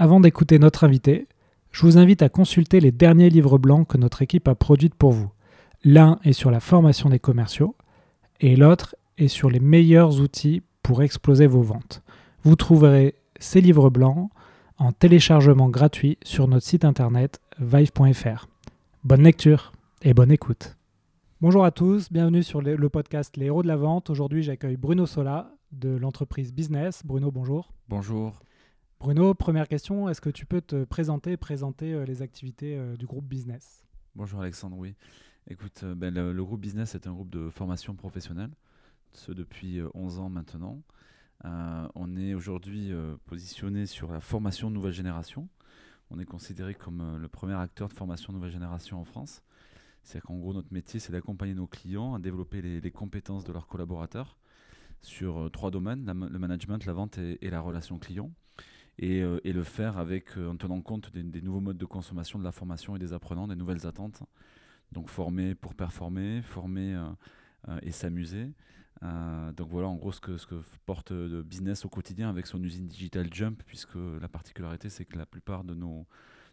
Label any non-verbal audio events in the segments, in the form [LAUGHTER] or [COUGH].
Avant d'écouter notre invité, je vous invite à consulter les derniers livres blancs que notre équipe a produits pour vous. L'un est sur la formation des commerciaux et l'autre est sur les meilleurs outils pour exploser vos ventes. Vous trouverez ces livres blancs en téléchargement gratuit sur notre site internet vive.fr. Bonne lecture et bonne écoute. Bonjour à tous, bienvenue sur le podcast Les héros de la vente. Aujourd'hui, j'accueille Bruno Sola de l'entreprise Business. Bruno, bonjour. Bonjour. Bruno, première question, est-ce que tu peux te présenter, présenter euh, les activités euh, du groupe Business? Bonjour Alexandre, oui. Écoute, euh, ben, le, groupe Business est un groupe de formation professionnelle, ce depuis 11 ans maintenant. on est aujourd'hui positionné sur la formation nouvelle génération. On est considéré comme le premier acteur de formation nouvelle génération en France. C'est qu'en gros, notre métier, c'est d'accompagner nos clients à développer les, compétences de leurs collaborateurs sur trois domaines, le management, la vente et la relation client. Euh, et, le faire avec, euh, en tenant compte des, nouveaux modes de consommation de la formation et des apprenants, des nouvelles attentes. Donc former pour performer, former euh, et s'amuser. donc voilà en gros ce que, porte le business au quotidien avec son usine Digital Jump, puisque la particularité c'est que la plupart de nos,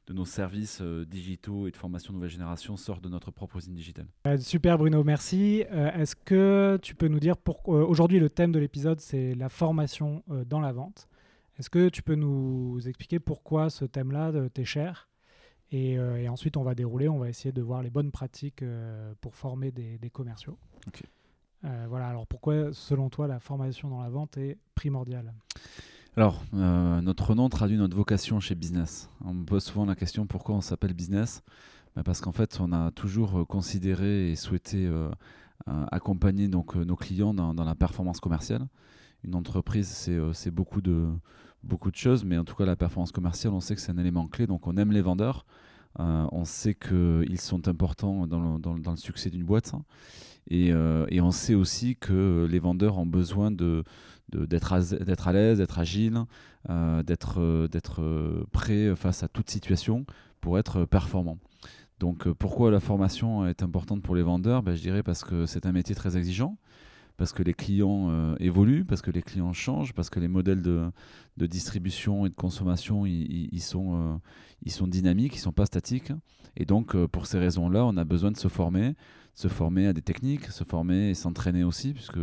de nos services digitaux et de formation nouvelle génération sortent de notre propre usine digitale. super Bruno, merci. Est-ce que tu peux nous dire, pourquoi aujourd'hui le thème de l'épisode c'est la formation dans la vente. Est-ce que tu peux nous expliquer pourquoi ce thème-là euh, t'est cher? Euh, et, ensuite, on va dérouler, on va essayer de voir les bonnes pratiques euh, pour former des, commerciaux. voilà, alors pourquoi, selon toi, la formation dans la vente est primordiale? Alors, notre nom traduit notre vocation chez Business. On me pose souvent la question pourquoi on s'appelle Business? Bah, Parce qu'en fait, on a toujours considéré et souhaité accompagner donc, nos clients dans, dans, la performance commerciale. Une entreprise, c'est beaucoup de, beaucoup de choses, mais en tout cas la performance commerciale, on sait que c'est un élément clé, donc on aime les vendeurs, euh, on sait qu'ils sont importants dans le, succès d'une boîte, hein. et, euh, et, on sait aussi que les vendeurs ont besoin d'être à, à l'aise, d'être agile, euh, d'être, d'être prêt face à toute situation pour être performant. Donc pourquoi la formation est importante pour les vendeurs? Ben, Je dirais parce que c'est un métier très exigeant parce que les clients euh, évoluent, parce que les clients changent, parce que les modèles de, distribution et de consommation ils, sont, euh, ils sont dynamiques, ils ne sont pas statiques. Et donc, euh, pour ces raisons-là, on a besoin de se former, se former à des techniques, se former et s'entraîner aussi, puisque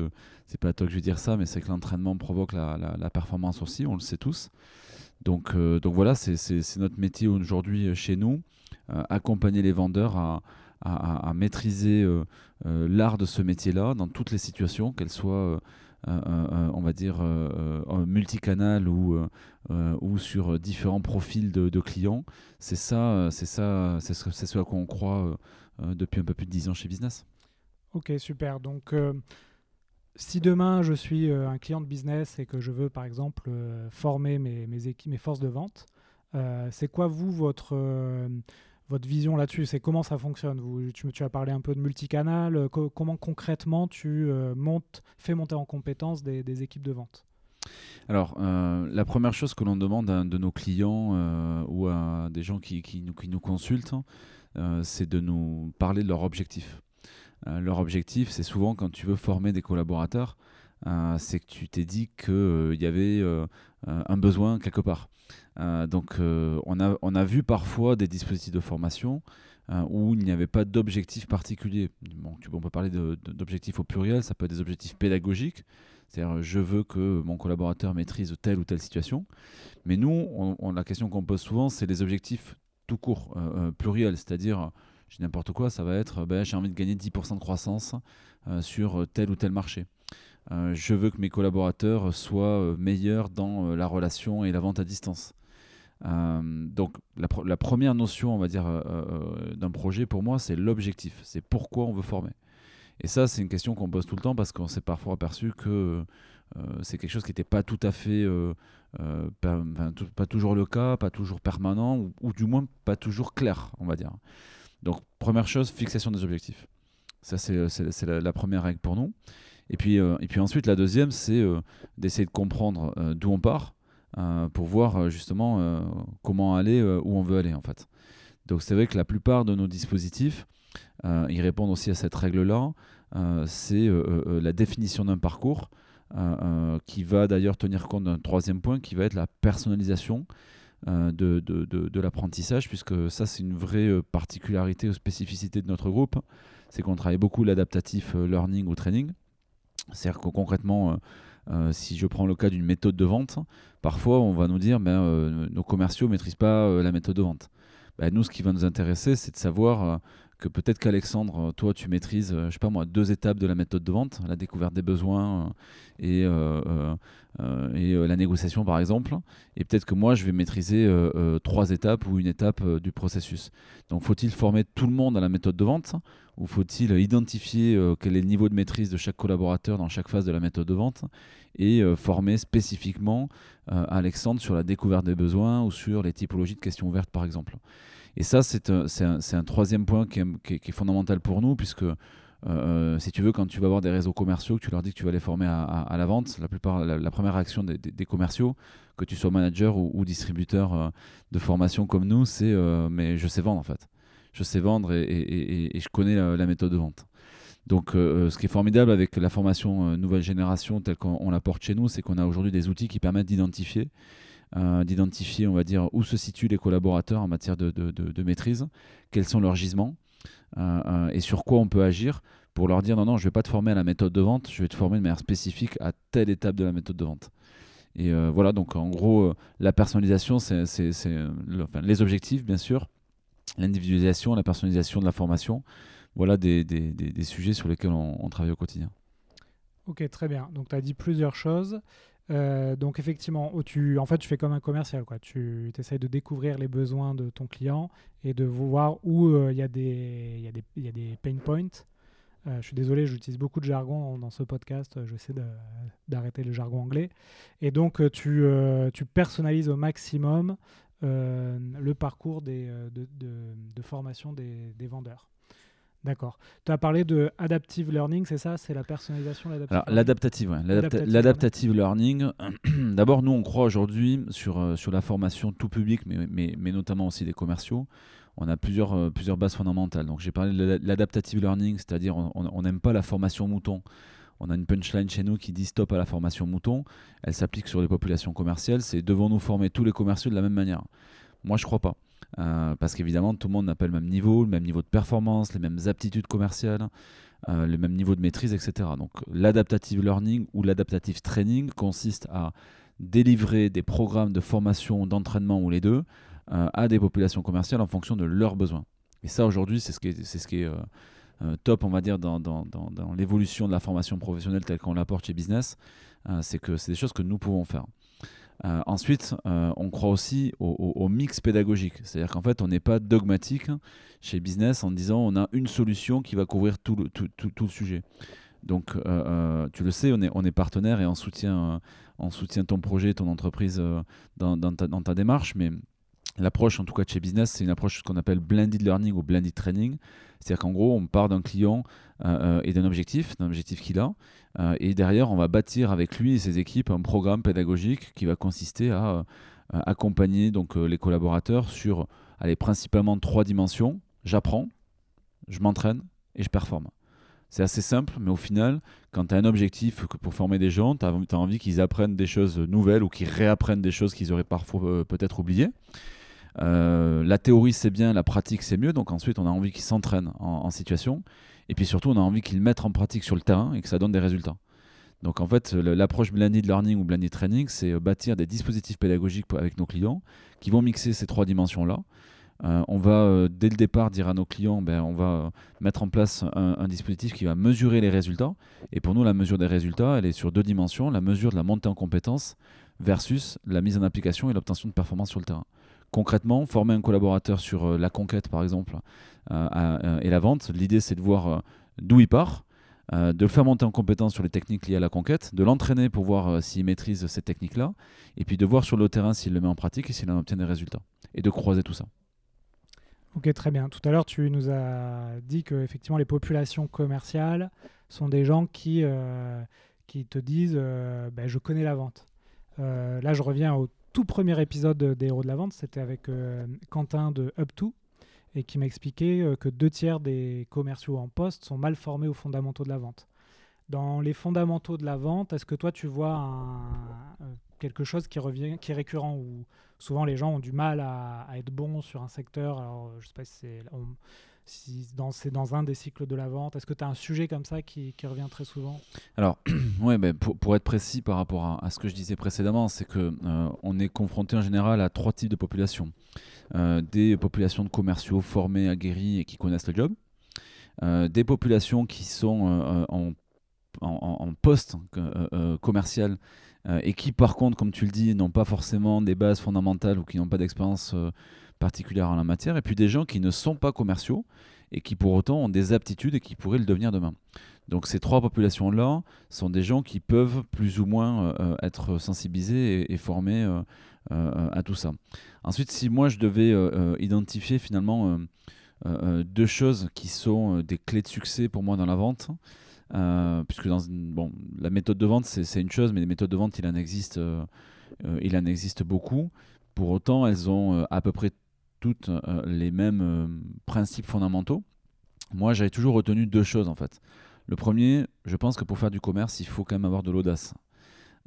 c'est pas à toi que je vais dire ça, mais c'est que l'entraînement provoque la, la, performance aussi, on le sait tous. Donc, donc voilà, c'est notre métier aujourd'hui chez nous, accompagner les vendeurs à, à, maîtriser euh, euh, l'art de ce métier-là dans toutes les situations, qu'elles soient, euh, on va dire, multicanal ou, ou sur différents profils de, clients. C'est ça, c'est ça, c'est ce, ce, à quoi on croit depuis un peu plus de 10 ans chez Business. Ok, super. Donc, si demain je suis un client de business et que je veux par exemple former mes, équipes, mes forces de vente, c'est quoi vous votre votre vision là-dessus C'est comment ça fonctionne? Vous, tu, as parlé un peu de multicanal. Euh, comment concrètement tu euh, montes, fais monter en compétence des, équipes de vente? Alors, euh, la première chose que l'on demande à de nos clients ou à des gens qui, qui, nous, qui nous, consultent, c'est de nous parler de leur objectif. leur objectif, c'est souvent quand tu veux former des collaborateurs, c'est que tu t'es dit qu'il y avait un besoin quelque part. Euh, donc euh, on, a, on a vu parfois des dispositifs de formation euh, où il n'y avait pas d'objectif particulier. Bon, on peut parler d'objectifs au pluriel, ça peut être des objectifs pédagogiques, c'est-à-dire je veux que mon collaborateur maîtrise telle ou telle situation. Mais nous, la question qu'on pose souvent, c'est les objectifs tout court, pluriels, c'est-à-dire j'ai n'importe quoi, ça va être ben, j'ai envie de gagner 10% de croissance sur tel ou tel marché. Je veux que mes collaborateurs soient meilleurs dans la relation et la vente à distance. Euh, donc la, première notion, on va dire, euh, euh, d'un projet pour moi, c'est l'objectif, c'est pourquoi on veut former. Et ça, c'est une question qu'on pose tout le temps parce qu'on s'est parfois aperçu que c'est quelque chose qui n'était pas tout à fait, pas, toujours le cas, pas toujours permanent, ou, du moins pas toujours clair, on va dire. Donc première chose, fixation des objectifs. Ça c'est la, première règle pour nous. Et puis, et puis ensuite, la deuxième, c'est d'essayer de comprendre d'où on part pour voir justement comment aller, où on veut aller en fait. Donc c'est vrai que la plupart de nos dispositifs, ils répondent aussi à cette règle-là. c'est la définition d'un parcours qui va d'ailleurs tenir compte d'un troisième point qui va être la personnalisation de, l'apprentissage, puisque ça c'est une vraie particularité ou spécificité de notre groupe, c'est qu'on travaille beaucoup l'adaptatif learning ou training. C'est-à-dire que concrètement, si je prends le cas d'une méthode de vente, parfois on va nous dire ben, nos commerciaux ne maîtrisent pas la méthode de vente. Ben, nous, ce qui va nous intéresser, c'est de savoir que peut-être qu'Alexandre, euh, toi, tu maîtrises, euh, je sais pas moi, deux étapes de la méthode de vente, la découverte des besoins euh, et, et la négociation, par exemple. Et peut-être que moi, je vais maîtriser trois étapes ou une étape du processus. Donc, faut-il former tout le monde à la méthode de vente ou faut-il identifier quel est le niveau de maîtrise de chaque collaborateur dans chaque phase de la méthode de vente et former spécifiquement Alexandre sur la découverte des besoins ou sur les typologies de questions ouvertes, par exemple? Et ça, c'est un, troisième point qui est, fondamental pour nous, puisque euh, si tu veux, quand tu vas avoir des réseaux commerciaux, que tu leur dis que tu vas les former à, la vente, la, plupart, la, première réaction des, commerciaux, que tu sois manager ou, distributeur euh, de formation comme nous, c'est euh, mais je sais vendre en fait. Je sais vendre et, je connais la, méthode de vente. Donc, ce qui est formidable avec la formation nouvelle génération telle qu'on la porte chez nous, c'est qu'on a aujourd'hui des outils qui permettent d'identifier euh, d'identifier, on va dire, où se situent les collaborateurs en matière de, maîtrise, quels sont leurs gisements euh, euh, et sur quoi on peut agir pour leur dire non, non, je ne vais pas te former à la méthode de vente, je vais te former de manière spécifique à telle étape de la méthode de vente. Et voilà, donc en gros, la personnalisation, c'est les objectifs, bien sûr, l'individualisation, la personnalisation de la formation. Voilà des, sujets sur lesquels on, travaille au quotidien. Ok, très bien. Donc tu as dit plusieurs choses. Euh, donc effectivement, tu, en fait, tu fais comme un commercial. Quoi. Tu essayes de découvrir les besoins de ton client et de voir où euh, il y, a des pain points. Euh, je suis désolé, j'utilise beaucoup de jargon dans ce podcast. J'essaie d'arrêter le jargon anglais. Et donc, tu, personnalises au maximum le parcours de, formation des vendeurs. D'accord. Tu as parlé de adaptive learning, c'est ça? C'est la personnalisation L'adaptative, ouais. L'adaptative learning. [CLEARS THROAT] D'abord, nous, on croit aujourd'hui sur, euh, sur la formation tout public, mais, mais, mais, notamment aussi des commerciaux. On a plusieurs, euh, plusieurs bases fondamentales. Donc, j'ai parlé de l'adaptative learning, c'est-à-dire on n'aime pas la formation mouton. On a une punchline chez nous qui dit stop à la formation mouton. Elle s'applique sur les populations commerciales. C'est devons-nous former tous les commerciaux de la même manière? Moi, je crois pas. Euh, parce qu'évidemment, tout le monde n'a pas le même niveau, le même niveau de performance, les mêmes aptitudes commerciales, euh, le même niveau de maîtrise, etc. Donc l'adaptative learning ou l'adaptative training consiste à délivrer des programmes de formation, d'entraînement ou les deux euh, à des populations commerciales en fonction de leurs besoins. Et ça, aujourd'hui, c'est ce qui est, top, on va dire, dans, dans l'évolution de la formation professionnelle telle qu'on l'apporte chez Business. c'est que c'est des choses que nous pouvons faire. Euh, ensuite, euh, on croit aussi au, mix pédagogique. C'est-à-dire qu'en fait, on n'est pas dogmatique chez Business en disant on a une solution qui va couvrir tout le, sujet. Donc, euh, tu le sais, on est, partenaire et on soutient, on soutient ton projet, ton entreprise dans, dans, ta, dans ta démarche. Mais l'approche, en tout cas de chez Business, c'est une approche qu'on appelle blended learning ou blended training. C'est-à-dire qu'en gros, on part d'un client et d'un objectif, d'un objectif qu'il a. Euh, et derrière, on va bâtir avec lui et ses équipes un programme pédagogique qui va consister à euh, accompagner donc, euh, les collaborateurs sur allez, principalement trois dimensions. J'apprends, je m'entraîne et je performe. C'est assez simple, mais au final, quand tu as un objectif pour former des gens, tu as, envie qu'ils apprennent des choses nouvelles ou qu'ils réapprennent des choses qu'ils auraient parfois peut-être oubliées. La théorie c'est bien, la pratique c'est mieux, donc ensuite on a envie qu'ils s'entraînent en, situation. Et puis surtout, on a envie qu'ils mettent en pratique sur le terrain et que ça donne des résultats. Donc en fait, l'approche blended learning ou blended training, c'est euh, bâtir des dispositifs pédagogiques avec nos clients qui vont mixer ces trois dimensions-là. Euh, on va euh, dès le départ dire à nos clients, ben, on va mettre en place un, dispositif qui va mesurer les résultats. Et pour nous, la mesure des résultats, elle est sur deux dimensions la mesure de la montée en compétences versus la mise en application et l'obtention de performance sur le terrain. Concrètement, former un collaborateur sur la conquête, par exemple, euh, et la vente. L'idée, c'est de voir euh, d'où il part, de le faire monter en compétence sur les techniques liées à la conquête, de l'entraîner pour voir s'il maîtrise ces techniques-là, et puis de voir sur le terrain s'il le met en pratique et s'il en obtient des résultats, et de croiser tout ça. Ok, très bien. Tout à l'heure, tu nous as dit que effectivement les populations commerciales sont des gens qui, qui te disent ben, je connais la vente. là, je reviens au tout premier épisode des Héros de la Vente, c'était avec Quentin de Up2 et qui m'expliquait euh, que deux tiers des commerciaux en poste sont mal formés aux fondamentaux de la vente. Dans les fondamentaux de la vente, est-ce que toi tu vois euh, quelque chose qui revient, qui est récurrent ou souvent les gens ont du mal à, être bons sur un secteur? Alors je sais pas si c'est si c'est dans un des cycles de la vente. Est-ce que tu as un sujet comme ça qui, revient très souvent? Alors, [CLEARS THROAT] ouais, ben, pour, être précis par rapport à, ce que je disais précédemment, c'est que euh, on est confronté en général à trois types de populations. Euh, des populations de commerciaux formés, aguerris et qui connaissent le job, euh, des populations qui sont euh, en, en, poste commercial et qui par contre, comme tu le dis, n'ont pas forcément des bases fondamentales ou qui n'ont pas d'expérience particulière en la matière, et puis des gens qui ne sont pas commerciaux et qui pour autant ont des aptitudes et qui pourraient le devenir demain. Donc ces trois populations-là sont des gens qui peuvent plus ou moins être sensibilisés et, formés à tout ça. Ensuite, si moi je devais euh, euh, identifier finalement euh, deux choses qui sont des clés de succès pour moi dans la vente, puisque dans bon, la méthode de vente c'est une chose, mais les méthodes de vente il en existe, il en existe beaucoup. Pour autant, elles ont à peu près toutes les mêmes principes fondamentaux. Moi, j'avais toujours retenu deux choses en fait. Le premier, je pense que pour faire du commerce, il faut quand même avoir de l'audace.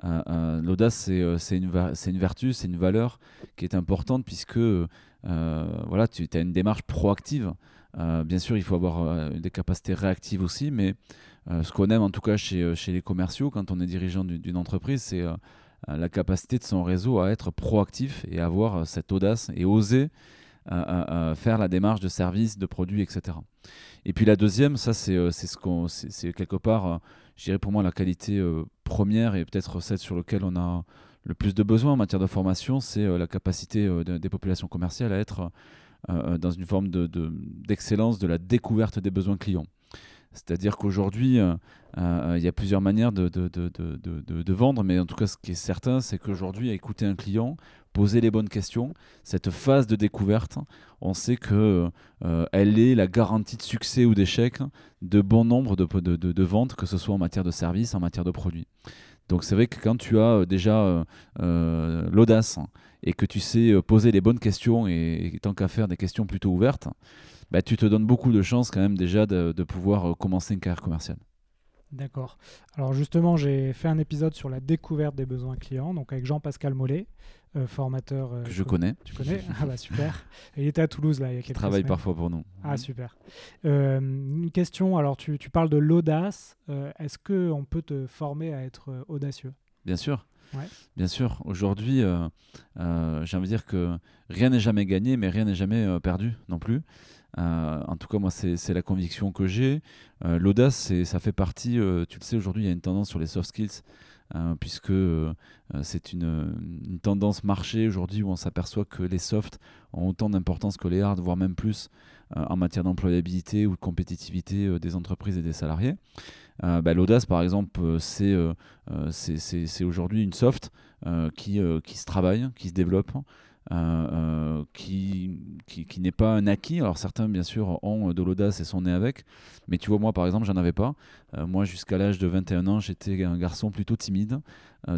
Euh, euh, l'audace, euh, c'est une, une, vertu, c'est une valeur qui est importante puisque voilà, tu as une démarche proactive. bien sûr, il faut avoir des capacités réactives aussi, mais ce qu'on aime en tout cas chez, chez, les commerciaux quand on est dirigeant d'une entreprise, c'est la capacité de son réseau à être proactif et avoir cette audace et oser faire la démarche de service, de produits, etc. Et puis la deuxième, ça c'est quelque part je dirais pour moi la qualité euh, première et peut-être celle sur laquelle on a le plus de besoin en matière de formation, c'est euh, la capacité euh, des populations commerciales à être dans une forme d'excellence de, de, la découverte des besoins clients. C'est-à-dire qu'aujourd'hui, il y a plusieurs manières de, vendre, mais en tout cas, ce qui est certain, c'est qu'aujourd'hui, écouter un client, poser les bonnes questions, cette phase de découverte, on sait que euh, elle est la garantie de succès ou d'échec de bon nombre de, ventes, que ce soit en matière de services, en matière de produits. Donc c'est vrai que quand tu as euh, déjà euh, l'audace et que tu sais poser les bonnes questions et, tant qu'à faire des questions plutôt ouvertes, bah, tu te donnes beaucoup de chances quand même déjà de, de pouvoir commencer une carrière commerciale. D'accord. Alors justement, j'ai fait un épisode sur la découverte des besoins clients, donc avec Jean-Pascal Mollet, euh, formateur. Euh, que je connais. Tu connais? [LAUGHS] Ah bah super. il était à Toulouse là il y a quelques Il travaille parfois pour nous. Ah mhm. super. Euh, une question, alors tu, tu parles de l'audace. Est-ce qu'on peut te former à être audacieux? Bien sûr. Bien sûr. Aujourd'hui, j'ai envie de dire que rien n'est jamais gagné, mais rien n'est jamais perdu non plus. en tout cas, moi, c'est la conviction que j'ai. L'audace, ça fait partie, tu le sais, aujourd'hui, il y a une tendance sur les soft skills puisque euh, c'est une, tendance marché aujourd'hui où on s'aperçoit que les softs ont autant d'importance que les hard, voire même plus euh, en matière d'employabilité ou de compétitivité euh, des entreprises et des salariés. Bah, l'audace, par exemple, c'est aujourd'hui une soft qui se travaille, qui se développe, euh, euh, qui, qui, n'est pas un acquis. Alors certains, bien sûr, ont de l'audace et sont nés avec. Mais tu vois, moi, par exemple, j'en avais pas. Euh, moi, jusqu'à l'âge de 21 ans, j'étais un garçon plutôt timide,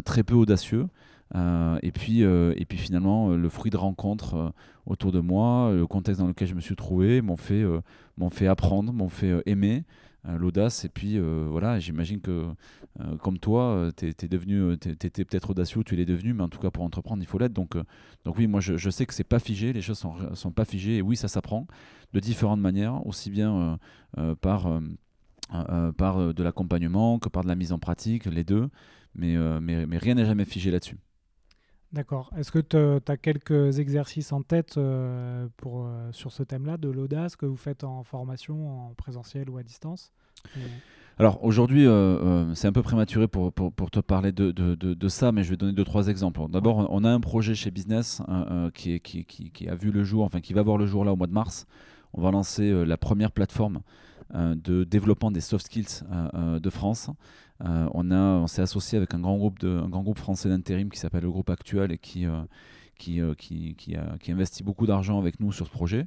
très peu audacieux. et, puis, et puis finalement, le fruit de rencontres autour de moi, le contexte dans lequel je me suis trouvé, m'ont fait, m'ont fait apprendre, m'ont fait aimer. Euh, l'audace. Et puis euh, voilà, j'imagine que euh, comme toi, tu étais devenu, étais peut-être audacieux, tu l'es devenu, mais en tout cas pour entreprendre, il faut l'être. Donc, oui, moi je, sais que c'est pas figé, les choses sont, sont pas figées. Et oui, ça s'apprend de différentes manières, aussi bien par par de l'accompagnement que par de la mise en pratique, les deux. Mais, mais rien n'est jamais figé là-dessus. D'accord. Est-ce que tu as quelques exercices en tête euh, pour, euh, sur ce thème-là, de l'audace, que vous faites en formation, en présentiel ou à distance Alors aujourd'hui, euh, c'est un peu prématuré pour, pour, pour te parler de, de, de, ça, mais je vais donner deux, trois exemples. D'abord, on a un projet chez Business qui, est, qui, qui, qui, a vu le jour, enfin qui va voir le jour là au mois de mars. On va lancer la première plateforme de développement des soft skills de France. On on s'est associé avec un grand groupe de, un grand groupe français d'intérim qui s'appelle le groupe Actuel et qui qui, qui, qui, qui, investit beaucoup d'argent avec nous sur ce projet.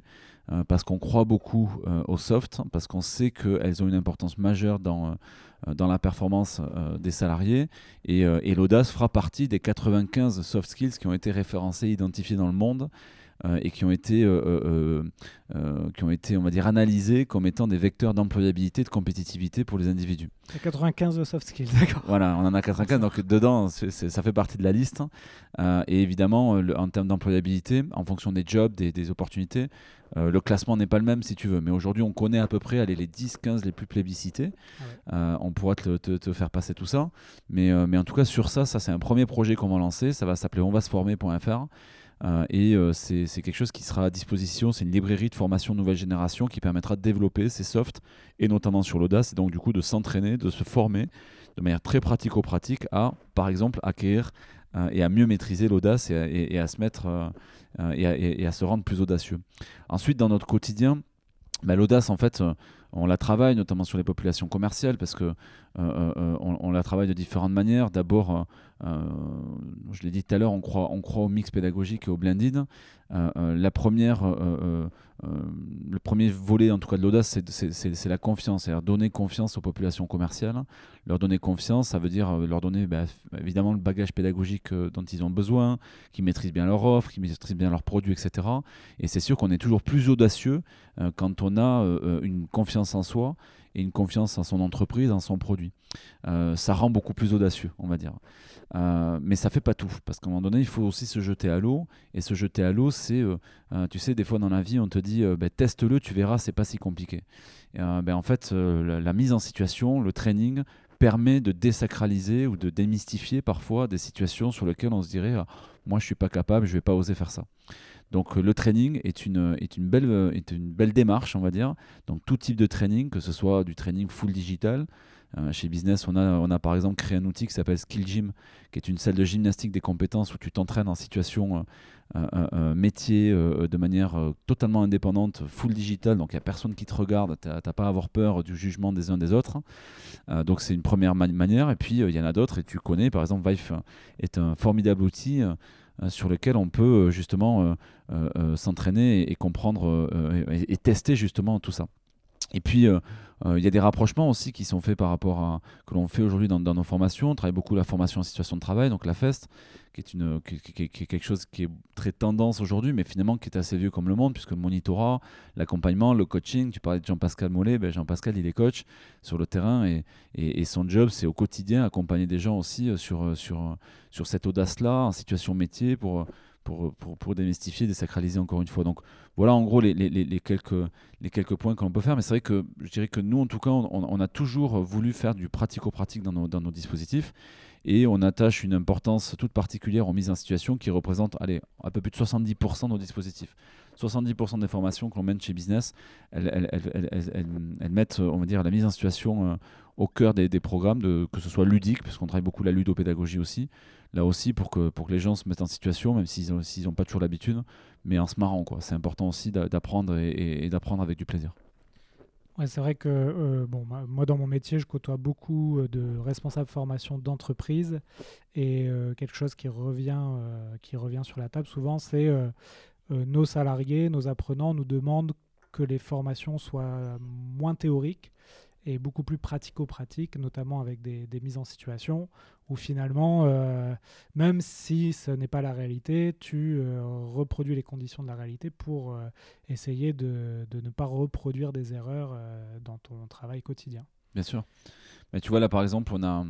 Euh, parce qu'on croit beaucoup euh, au soft, parce qu'on sait qu'elles ont une importance majeure dans, euh, dans la performance des salariés. Et, et l'audace fera partie des 95 soft skills qui ont été référencés, identifiés dans le monde euh, et qui ont été, euh, euh, qui ont été, on va dire, analysés comme étant des vecteurs d'employabilité, de compétitivité pour les individus. 95 de soft skills, [LAUGHS] d'accord. Voilà, on en a 95, donc dedans, ça fait partie de la liste. et évidemment, en termes d'employabilité, en fonction des jobs, des, opportunités, le classement n'est pas le même si tu veux. Mais aujourd'hui, on connaît à peu près allez, les 10-15 les plus plébiscités. Ah on pourra te, te, faire passer tout ça. Mais, mais en tout cas, sur ça, ça c'est un premier projet qu'on va lancer. Ça va s'appeler onvasformer.fr. Euh, et euh, c'est quelque chose qui sera à disposition. C'est une librairie de formation nouvelle génération qui permettra de développer ces softs, et notamment sur l'audace, et donc du coup de s'entraîner, de se former de manière très pratico-pratique à, par exemple, acquérir euh, et à mieux maîtriser l'audace et, à se mettre et, à, se rendre plus audacieux. Ensuite, dans notre quotidien, bah, l'audace, en fait, on la travaille notamment sur les populations commerciales parce que on, la travaille de différentes manières. D'abord, euh, je l'ai dit tout à l'heure, on croit, au mix pédagogique et au blended. Euh, euh, la première, le premier volet, en tout cas de l'audace, c'est la confiance, c'est-à-dire donner confiance aux populations commerciales. Leur donner confiance, ça veut dire leur donner bah, évidemment le bagage pédagogique dont ils ont besoin, qu'ils maîtrisent bien leur offre, qu'ils maîtrisent bien leurs produits, etc. Et c'est sûr qu'on est toujours plus audacieux quand on a une confiance en soi et une confiance en son entreprise, en son produit. ça rend beaucoup plus audacieux, on va dire. Euh, mais ça fait pas tout, parce qu'à un moment donné, il faut aussi se jeter à l'eau. Et se jeter à l'eau, c'est, euh, euh, tu sais, des fois dans la vie, on te dit, ben, teste-le, tu verras, c'est pas si compliqué. Ben, en fait, la, mise en situation, le training permet de désacraliser ou de démystifier parfois des situations sur lesquelles on se dirait, ah, moi je suis pas capable, je vais pas oser faire ça. Donc le training est une, est, une belle, est une belle démarche, on va dire. Donc tout type de training, que ce soit du training full digital, euh, chez Business, on a, on a par exemple créé un outil qui s'appelle Skill Gym, qui est une salle de gymnastique des compétences où tu t'entraînes en situation euh, euh, métier de manière totalement indépendante, full digital, donc il n'y a personne qui te regarde, tu n'as pas à avoir peur du jugement des uns des autres. donc c'est une première manière, et puis il y en a d'autres, et tu connais, par exemple, Vive est un formidable outil sur lequel on peut justement s'entraîner et, comprendre et, tester justement tout ça. Et puis, euh, euh, il y a des rapprochements aussi qui sont faits par rapport à que l'on fait aujourd'hui dans, nos formations. On travaille beaucoup la formation en situation de travail, donc la FEST, qui est, une, quelque chose qui est très tendance aujourd'hui, mais finalement qui est assez vieux comme le monde, puisque le monitorat, l'accompagnement, le coaching, tu parlais de Jean-Pascal Mollet, ben Jean-Pascal, il est coach sur le terrain et, et, son job, c'est au quotidien accompagner des gens aussi euh, sur, sur, sur cette audace-là, en situation métier, pour pour, pour, pour, démystifier, désacraliser encore une fois. Donc voilà en gros les, les, les quelques, les quelques points que l'on peut faire. Mais c'est vrai que je dirais que nous, en tout cas, on, a toujours voulu faire du pratico-pratique dans nos, dans nos, dispositifs. Et on attache une importance toute particulière aux mises en situation qui représente allez, un peu plus de 70% de nos dispositifs. 70% des formations que l'on mène chez Business, elles, elles, elles, elles, mettent on va dire, la mise en situation euh, au cœur des, programmes, de, que ce soit ludique, puisqu'on travaille beaucoup la ludopédagogie aussi, là aussi pour que, pour que les gens se mettent en situation, même s'ils n'ont pas toujours l'habitude, mais en se marrant. C'est important aussi d'apprendre et, d'apprendre avec du plaisir. Ouais, c'est vrai que euh, bon, moi, dans mon métier, je côtoie beaucoup euh, de responsables formation d'entreprise et euh, quelque chose qui revient, qui revient sur la table souvent, c'est nos salariés, nos apprenants nous demandent que les formations soient moins théoriques et beaucoup plus pratico-pratique, notamment avec des, mises en situation où finalement, euh, même si ce n'est pas la réalité, tu euh, reproduis les conditions de la réalité pour euh, essayer de, de, ne pas reproduire des erreurs dans ton travail quotidien. Bien sûr. Mais tu vois, là par exemple, on a,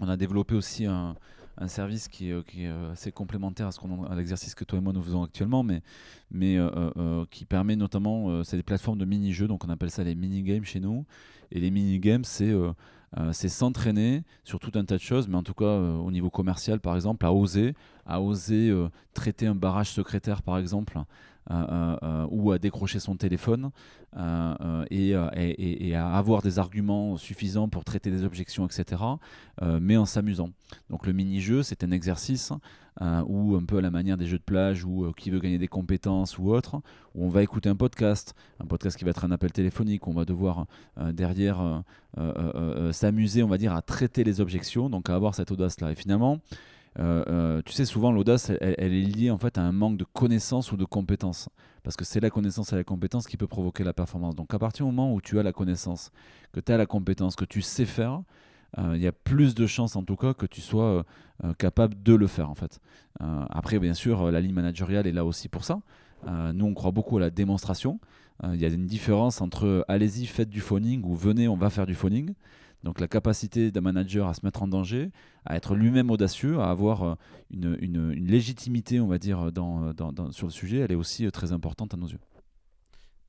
on a développé aussi un, un service qui est, qui est, assez complémentaire à, ce qu'on, à l'exercice que toi et moi nous faisons actuellement, mais, mais qui permet notamment, c'est des plateformes de mini-jeux, donc on appelle ça les mini-games chez nous. Et les mini-games, c'est euh, euh, s'entraîner sur tout un tas de choses, mais en tout cas euh, au niveau commercial par exemple, à oser, à oser traiter un barrage secrétaire par exemple, ou à décrocher son téléphone, et, et, à avoir des arguments suffisants pour traiter des objections, etc., mais en s'amusant. Donc le mini-jeu c'est un exercice ou un peu à la manière des jeux de plage ou qui veut gagner des compétences ou autre, où on va écouter un podcast, un podcast qui va être un appel téléphonique, où on va devoir derrière s'amuser, on va dire, à traiter les objections, donc à avoir cette audace-là. Et finalement, euh, euh, tu sais, souvent l'audace, elle, est liée en fait à un manque de connaissances ou de compétences. Parce que c'est la connaissance et la compétence qui peut provoquer la performance. Donc à partir du moment où tu as la connaissance, que tu as la compétence, que tu sais faire, euh, il y a plus de chances en tout cas que tu sois capable de le faire en fait. après, bien sûr, la ligne managériale est là aussi pour ça. nous, on croit beaucoup à la démonstration. Il y a une différence entre allez-y, faites du phoning ou venez, on va faire du phoning. Donc la capacité d'un manager à se mettre en danger, à être lui-même audacieux, à avoir euh, une, une, légitimité, on va dire, sur le sujet, elle est aussi euh, très importante à nos yeux.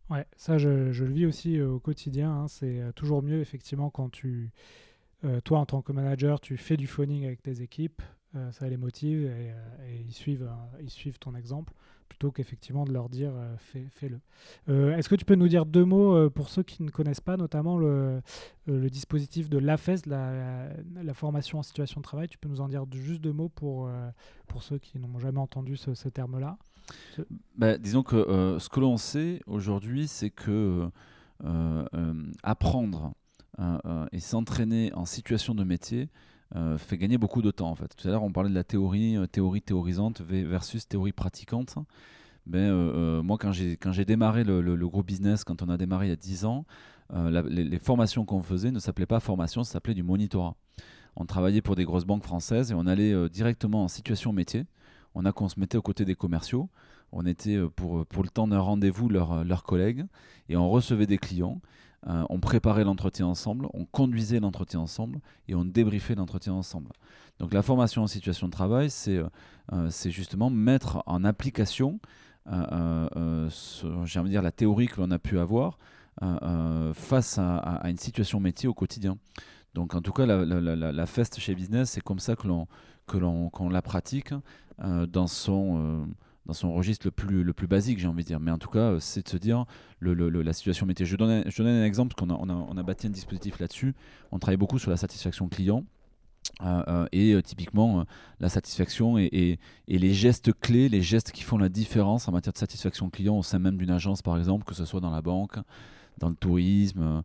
Ouais, ça je, je le vis aussi euh, au quotidien. Hein. C'est toujours mieux effectivement quand tu, toi en tant que manager, tu fais du phoning avec tes équipes, ça les motive et, et ils, suivent, ils suivent ton exemple plutôt qu'effectivement de leur dire euh, fais, le euh, Est-ce que tu peux nous dire deux mots euh, pour ceux qui ne connaissent pas, notamment le, dispositif de l'AFES, la, formation en situation de travail? Tu peux nous en dire juste deux mots pour, pour ceux qui n'ont jamais entendu ce, terme-là? Bah, Disons que ce que l'on sait aujourd'hui, c'est que apprendre et s'entraîner en situation de métier, euh, fait gagner beaucoup de temps en fait. Tout à l'heure on parlait de la théorie, euh, théorie théorisante versus théorie pratiquante. Ben, euh, moi quand j'ai, démarré le, le, gros business, quand on a démarré il y a 10 ans, les, les, formations qu'on faisait ne s'appelaient pas formation, ça s'appelait du monitorat. On travaillait pour des grosses banques françaises et on allait directement en situation métier. On a qu'on se mettait aux côtés des commerciaux. On était pour, pour le temps d'un rendez-vous leurs leur collègues et on recevait des clients euh, on préparait l'entretien ensemble, on conduisait l'entretien ensemble et on débriefait l'entretien ensemble. Donc la formation en situation de travail, c'est euh, euh, justement mettre en application, dire, la théorie que l'on a pu avoir face à, une situation métier au quotidien. Donc en tout cas, la, la, chez Business, c'est comme ça que l'on la pratique dans son dans son registre le plus, le plus basique, j'ai envie de dire. Mais en tout cas, euh, c'est de se dire la situation métier. Je donne, je donne un exemple, parce qu'on a, on a, bâti un dispositif là-dessus. On travaille beaucoup sur la satisfaction client. Euh, euh, et typiquement la satisfaction et, les gestes clés, les gestes qui font la différence en matière de satisfaction client au sein même d'une agence par exemple, que ce soit dans la banque, dans le tourisme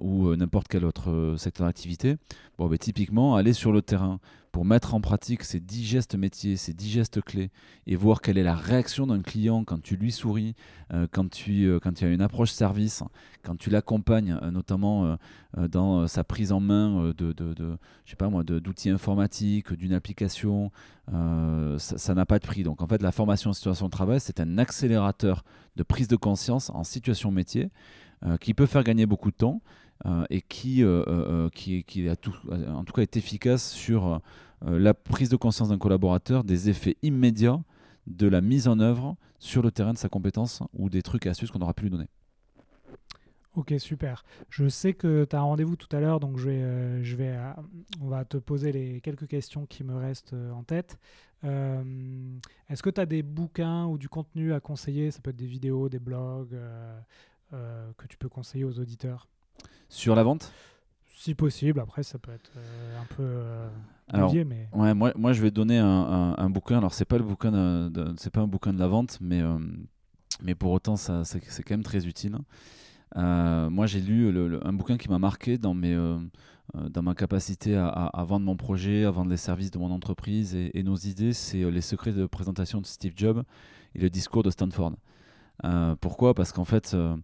ou n'importe quel autre secteur d'activité. Bon, ben, typiquement, aller sur le terrain, pour mettre en pratique ces 10 gestes métiers, ces 10 gestes clés, et voir quelle est la réaction d'un client quand tu lui souris, euh, quand, tu, euh, quand as une approche service, quand tu l'accompagnes euh, notamment dans sa prise en main d'outils informatiques, d'une application, ça n'a pas de prix. Donc en fait, la formation en situation de travail, c'est un accélérateur de prise de conscience en situation métier qui peut faire gagner beaucoup de temps. Euh, et qui, euh, euh, qui, qui a en tout cas est efficace sur la prise de conscience d'un collaborateur des effets immédiats de la mise en œuvre sur le terrain de sa compétence ou des trucs et astuces qu'on aura pu lui donner. Ok, super. Je sais que tu as un rendez-vous tout à l'heure, donc je vais, je vais, on va te poser les quelques questions qui me restent en tête. Est-ce que tu as des bouquins ou du contenu à conseiller? Ça peut être des vidéos, des blogs que tu peux conseiller aux auditeurs? Sur la vente? Si possible, après ça peut être euh, un peu euh, alors, mais... ouais, moi, moi je vais donner un, un, bouquin. Alors c'est pas le bouquin, de, c'est pas un bouquin de la vente, mais euh, mais pour autant ça c'est, quand même très utile. moi j'ai lu un bouquin qui m'a marqué dans mes dans ma capacité à, à, vendre mon projet, à vendre les services de mon entreprise et, et nos idées, c'est Les secrets de présentation de Steve Jobs et le discours de Stanford. Euh, pourquoi? Parce qu'en fait, euh,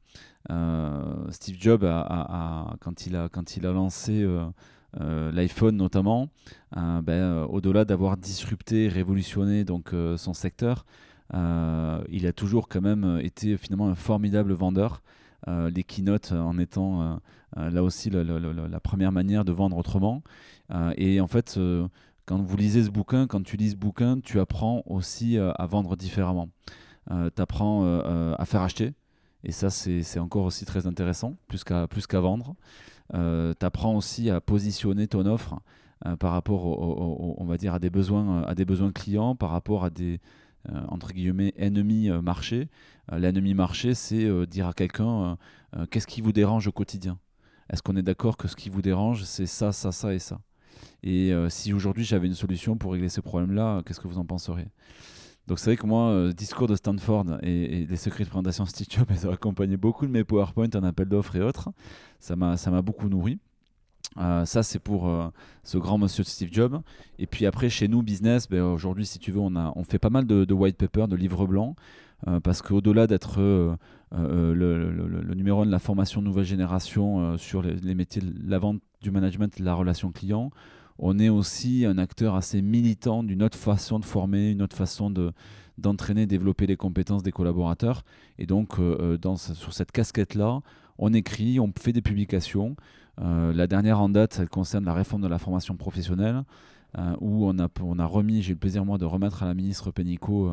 euh, Steve Jobs, a, quand, il a, quand il a lancé l'iPhone notamment, ben, au-delà d'avoir disrupté, révolutionné donc, son secteur, il a toujours quand même été finalement un formidable vendeur. les keynotes en étant là aussi la, première manière de vendre autrement. et en fait, quand vous lisez ce bouquin, quand tu lis ce bouquin, tu apprends aussi à vendre différemment. Euh, tu apprends euh, euh, à faire acheter. Et ça, c'est encore aussi très intéressant, plus qu'à vendre. tu apprends aussi à positionner ton offre par rapport, dire, à des besoins, à des besoins clients, par rapport à des entre guillemets ennemis marché. L'ennemi marché, c'est dire à quelqu'un qu'est-ce qui vous dérange au quotidien? Est-ce qu'on est d'accord que ce qui vous dérange, c'est ça, ça, ça et ça? Et si aujourd'hui j'avais une solution pour régler ce problème-là, qu'est-ce que vous en penseriez? Donc c'est vrai que moi, le discours de Stanford et, les secrets de présentation Stitch Jobs, ils ont accompagné beaucoup de mes PowerPoint en appel d'offres et autres. Ça m'a beaucoup nourri. Euh, ça, c'est pour euh, ce grand monsieur Steve Jobs. Et puis après, chez nous, business, ben, aujourd'hui, si tu veux, on, a, on fait pas mal de, white paper, de livres blancs, euh, parce qu'au-delà d'être le, numéro un de la formation nouvelle génération sur les, métiers de la vente, du management de la relation client, on est aussi un acteur assez militant d'une autre façon de former, une autre façon de développer les compétences des collaborateurs. Et donc, dans, sur cette casquette-là, on écrit, on fait des publications. Euh, la dernière en date, elle concerne la réforme de la formation professionnelle, euh, où on a, on a remis, j'ai le plaisir moi de remettre à la ministre Pénicaud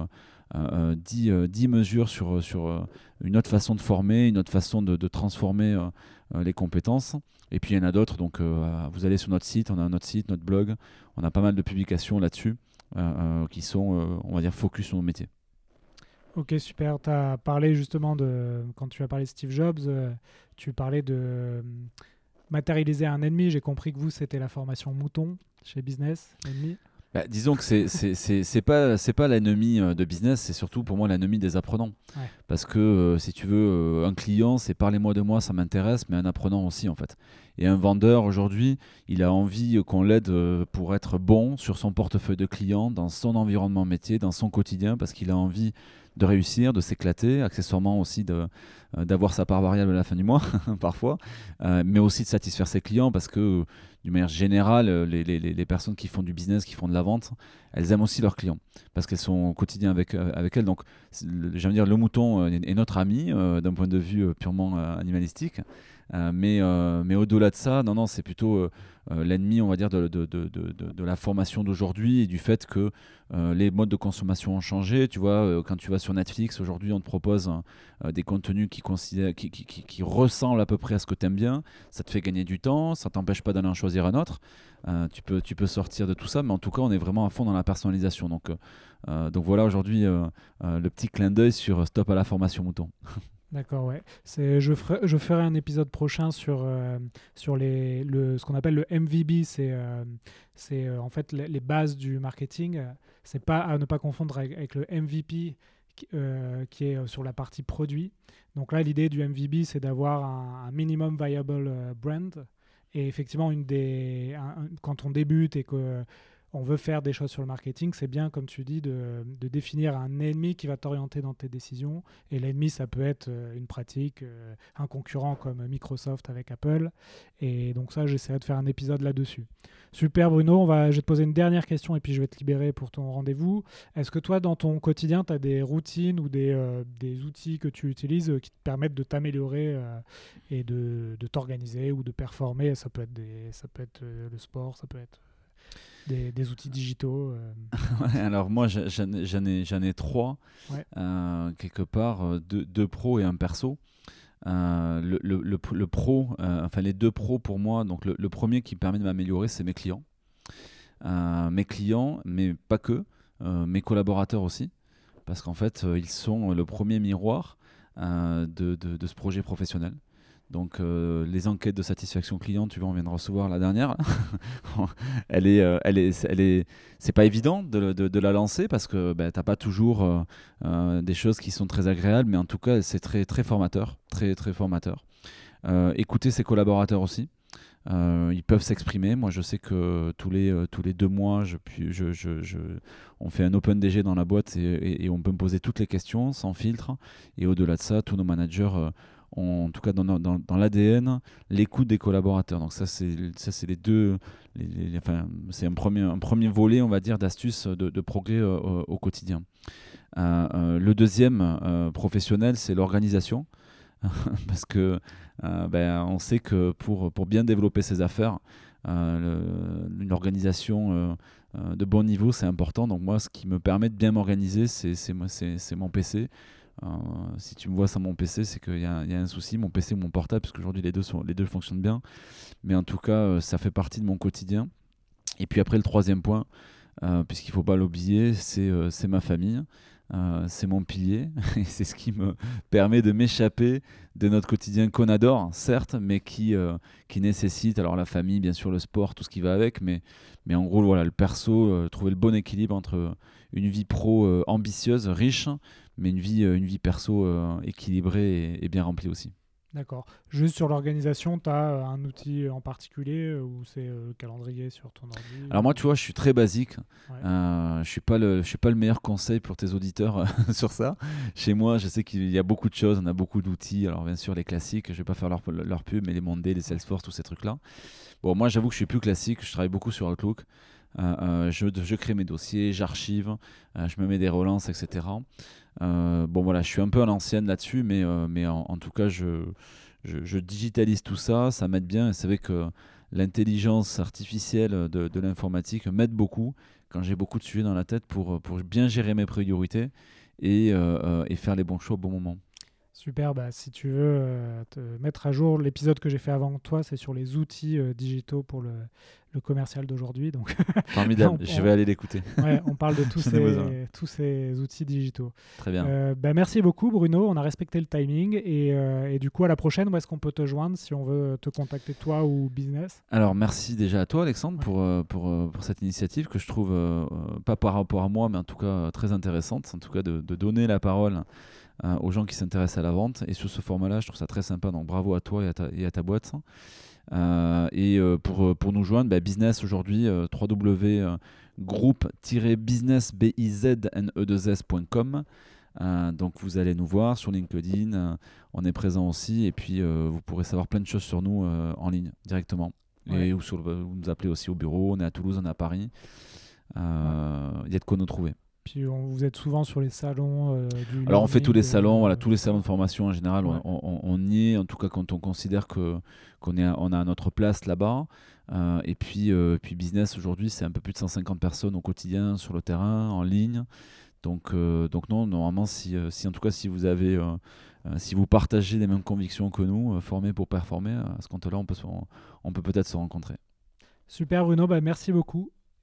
10, euh, mesures sur, sur une autre façon de former, une autre façon de, transformer les compétences. Et puis il y en a d'autres, donc vous allez sur notre site, on a notre site, notre blog, on a pas mal de publications là-dessus qui sont, on va dire, focus sur nos métiers. Ok, super. Tu as parlé justement de, quand tu as parlé de Steve Jobs, tu parlais de matérialiser un ennemi. J'ai compris que vous, c'était la formation mouton chez Business, l'ennemi. Bah, disons que c'est c'est pas c'est pas l'ennemi euh, de business, c'est surtout pour moi l'ennemi des apprenants. Parce que euh, si tu veux, euh, un client, c'est parlez-moi de moi, ça m'intéresse, mais un apprenant aussi en fait. Et un vendeur aujourd'hui, il a envie qu'on l'aide pour être bon sur son portefeuille de clients, dans son environnement métier, dans son quotidien, parce qu'il a envie de réussir, de s'éclater, accessoirement aussi d'avoir sa part variable à la fin du mois, [LAUGHS] parfois, mais aussi de satisfaire ses clients parce que, d'une manière générale, les, les, les, personnes qui font du business, qui font de la vente, elles aiment aussi leurs clients parce qu'elles sont au quotidien avec, euh, avec elles. Donc, j'aime dire, le mouton est, notre ami d'un point de vue purement animalistique. mais mais au-delà de ça, non, non, c'est plutôt l'ennemi, on va dire, de, de, de, de la formation d'aujourd'hui et du fait que les modes de consommation ont changé. Tu vois, quand tu vas sur Netflix, aujourd'hui, on te propose des contenus qui, qui, qui, qui, ressemblent à peu près à ce que tu aimes bien. Ça te fait gagner du temps, ça t'empêche pas d'aller en choisir un autre. tu, peux, tu peux sortir de tout ça, mais en tout cas, on est vraiment à fond dans la personnalisation. Donc, donc voilà aujourd'hui le petit clin d'œil sur Stop à la formation mouton. [LAUGHS] D'accord, ouais. C'est, je, ferai, je ferai un épisode prochain sur, euh, sur les, le, ce qu'on appelle le MVB. C'est, euh, c'est euh, en fait les, bases du marketing. C'est pas à ne pas confondre avec, le MVP qui, qui, est sur la partie produit. Donc là, l'idée du MVB, c'est d'avoir un, minimum viable brand. Et effectivement, une des, quand on débute et que on veut faire des choses sur le marketing, c'est bien, comme tu dis, de, définir un ennemi qui va t'orienter dans tes décisions. Et l'ennemi, ça peut être euh, une pratique, euh, un concurrent comme Microsoft avec Apple. Et donc ça, j'essaierai de faire un épisode là-dessus. Super Bruno, on va, je vais te poser une dernière question et puis je vais te libérer pour ton rendez-vous. Est-ce que toi, dans ton quotidien, tu as des routines ou des, euh, des, outils que tu utilises qui te permettent de t'améliorer et de, de t'organiser ou de performer? Ça peut être, des, ça peut être le sport, ça peut être des, outils digitaux euh. [LAUGHS] Alors moi j'en ai, ai, trois, euh, quelque part, euh, deux, deux, pros et un perso. le, le, le, pro, enfin les deux pros pour moi, donc le, premier qui permet de m'améliorer, c'est mes clients. mes clients, mais pas que, mes collaborateurs aussi, parce qu'en fait, ils sont le premier miroir de, de, de, ce projet professionnel. Donc euh, les enquêtes de satisfaction client, tu vois, on vient de recevoir la dernière. [LAUGHS] euh, elle est, c'est pas évident de, la lancer parce que ben, t'as pas toujours euh, des choses qui sont très agréables, mais en tout cas c'est très formateur, très très ses collaborateurs aussi. ils peuvent s'exprimer. Moi, je sais que tous les, deux mois, on fait un open DG dans la boîte et, et, on peut me poser toutes les questions sans filtre. Et au-delà de ça, tous nos managers en tout cas dans, dans, dans l'ADN, l'écoute des collaborateurs. Donc ça, c'est ça, c'est les deux. Enfin, c'est un premier, un premier volet, on va dire, d'astuces de, progrès euh, au, quotidien. Euh, euh, le deuxième professionnel, c'est l'organisation, [LAUGHS] parce que ben, on sait que pour, pour bien développer ses affaires, une organisation de bon niveau, c'est important. Donc moi, ce qui me permet de bien m'organiser, c'est mon PC. Euh, si tu me vois sur mon PC, c'est qu'il y, a un souci, mon PC ou mon portable, parce les deux, fonctionnent bien. Mais en tout cas, euh, ça fait partie de mon quotidien. Et puis après, le troisième point, euh, puisqu'il ne faut pas l'oublier, c'est ma famille. C'est mon pilier [LAUGHS] et c'est ce qui me permet de m'échapper de notre quotidien qu'on adore, certes, mais qui, nécessite alors la famille, bien sûr, le sport, tout ce qui va avec, mais, en gros, voilà, le perso, trouver le bon équilibre entre une vie pro ambitieuse, riche, mais une vie, une vie perso équilibrée et bien remplie aussi. D'accord. Juste sur l'organisation, tu as euh, un outil en particulier euh, ou c'est euh, le calendrier sur ton ordi Alors moi, tu vois, je suis très basique. je ne suis, pas le, je suis pas le meilleur conseil pour tes auditeurs [LAUGHS] sur ça. Chez moi, je sais qu'il y a beaucoup de choses, on a beaucoup d'outils. Alors bien sûr, les classiques, je ne vais pas faire leur, leur pub, mais les Monday, les Salesforce, tous ces trucs-là. Bon, moi, j'avoue que je suis plus classique. Je travaille beaucoup sur Outlook. Je, je, crée mes dossiers, j'archive, je me mets des relances, etc. Euh, bon voilà, je suis un peu à l'ancienne là-dessus, mais, euh, en, tout cas, je, digitalise tout ça, ça m'aide bien. Et c'est vrai que l'intelligence artificielle de, l'informatique m'aide beaucoup quand j'ai beaucoup de sujets dans la tête pour, bien gérer mes priorités euh, et faire les bons choix au bon moment. Super, bah, si tu veux te mettre à jour l'épisode que j'ai fait avant toi, c'est sur les outils digitaux pour le, le commercial d'aujourd'hui. Donc [LAUGHS] Formidable, je vais aller l'écouter. Ouais, on parle de [LAUGHS] tous, ces, tous ces outils digitaux. Très bien. Euh, bah, merci beaucoup Bruno, on a respecté le timing et, euh, et du coup à la prochaine, où est-ce qu'on peut te joindre si on veut te contacter toi ou business? Alors merci déjà à toi Alexandre pour, euh, pour, pour, cette initiative que je trouve pas par rapport à moi mais en tout cas très intéressante, en tout cas de, de donner la parole aux gens qui s'intéressent à la vente et sur ce format-là je trouve ça très sympa donc bravo à toi et à ta, et à ta boîte. Euh, et euh, pour, euh, pour nous joindre, bah, business aujourd'hui, www.groupe-business.com. donc vous allez nous voir sur LinkedIn, on est présent aussi et puis vous pourrez savoir plein de choses sur nous en ligne directement. Et ou sur vous nous appelez aussi au bureau, on est à Toulouse, on est à Paris. Il y a de quoi nous trouver. Puis vous êtes souvent sur les salons euh, du Alors on fait tous les salons, voilà, tous les salons de formation en général, on, y est, en tout cas quand on considère que qu'on est, on a notre place là-bas. Euh, et puis, euh, puis business aujourd'hui, c'est un peu plus de 150 personnes au quotidien sur le terrain, en ligne. Donc, donc non, normalement, si, si en tout cas si vous avez, si vous partagez les mêmes convictions que nous, formés pour performer, à ce compte-là, on peut, on peut peut-être se rencontrer. Super Bruno, bah, merci beaucoup